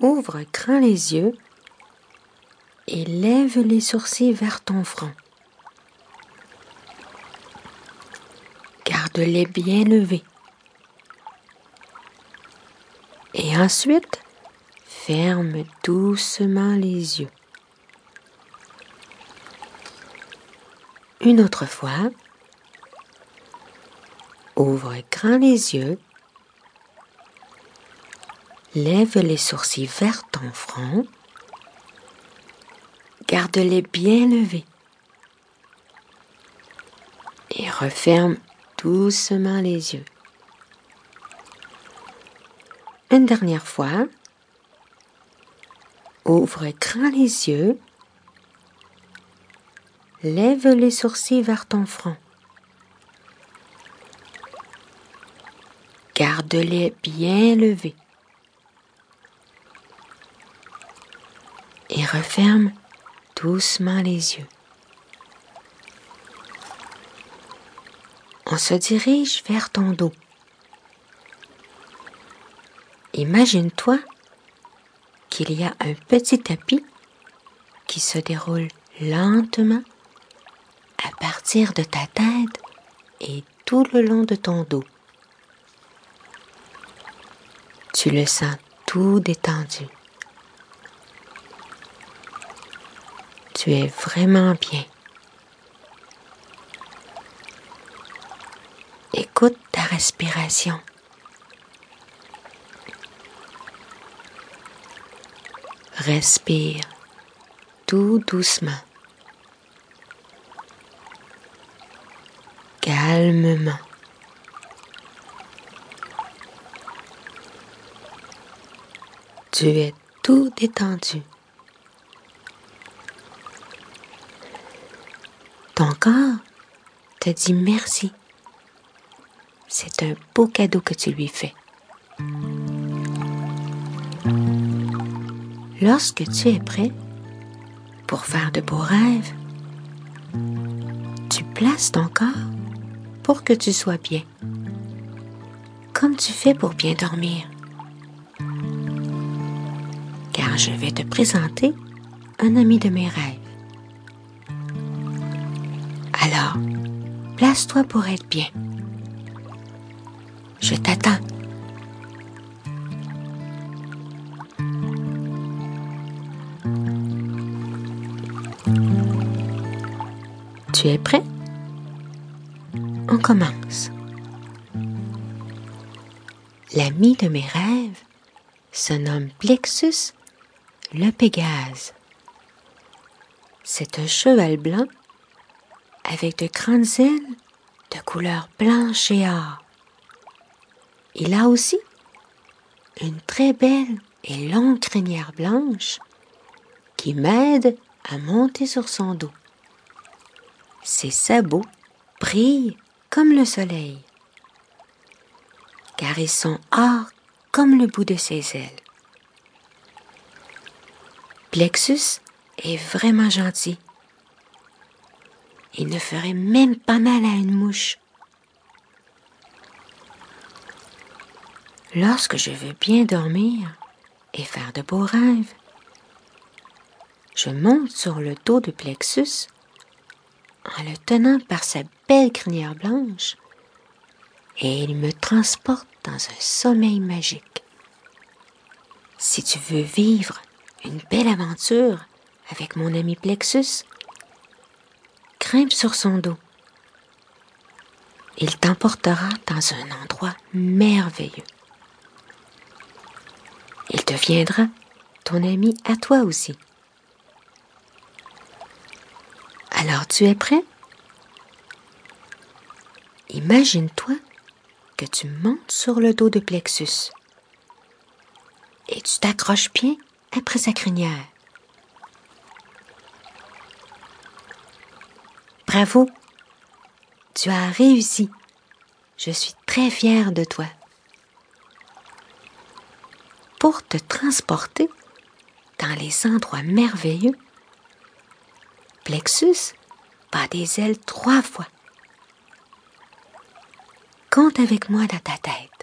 Ouvre grand les yeux et lève les sourcils vers ton front. Garde-les bien levés. Et ensuite, ferme doucement les yeux. Une autre fois, ouvre grand les yeux, lève les sourcils vers ton front, garde-les bien levés et referme doucement les yeux. Une dernière fois, ouvre grand les yeux, lève les sourcils vers ton front. Garde-les bien levés. Referme doucement les yeux. On se dirige vers ton dos. Imagine-toi qu'il y a un petit tapis qui se déroule lentement à partir de ta tête et tout le long de ton dos. Tu le sens tout détendu. Tu es vraiment bien. Écoute ta respiration. Respire tout doucement. calmement. Tu es tout détendu. Ton corps te dit merci. C'est un beau cadeau que tu lui fais. Lorsque tu es prêt pour faire de beaux rêves, tu places ton corps pour que tu sois bien, comme tu fais pour bien dormir. Car je vais te présenter un ami de mes rêves. Alors, place-toi pour être bien. Je t'attends. Tu es prêt? On commence. L'ami de mes rêves se nomme Plexus le Pégase. C'est un cheval blanc avec de grandes ailes de couleur blanche et or. Il a aussi une très belle et longue crinière blanche qui m'aide à monter sur son dos. Ses sabots brillent comme le soleil, car ils sont or comme le bout de ses ailes. Plexus est vraiment gentil. Il ne ferait même pas mal à une mouche. Lorsque je veux bien dormir et faire de beaux rêves, je monte sur le dos de Plexus en le tenant par sa belle crinière blanche, et il me transporte dans un sommeil magique. Si tu veux vivre une belle aventure avec mon ami Plexus, grimpe sur son dos. Il t'emportera dans un endroit merveilleux. Il deviendra ton ami à toi aussi. Alors tu es prêt? Imagine-toi que tu montes sur le dos de Plexus et tu t'accroches bien après sa crinière. Bravo, tu as réussi. Je suis très fière de toi. Pour te transporter dans les endroits merveilleux, Plexus bat des ailes trois fois. Compte avec moi dans ta tête.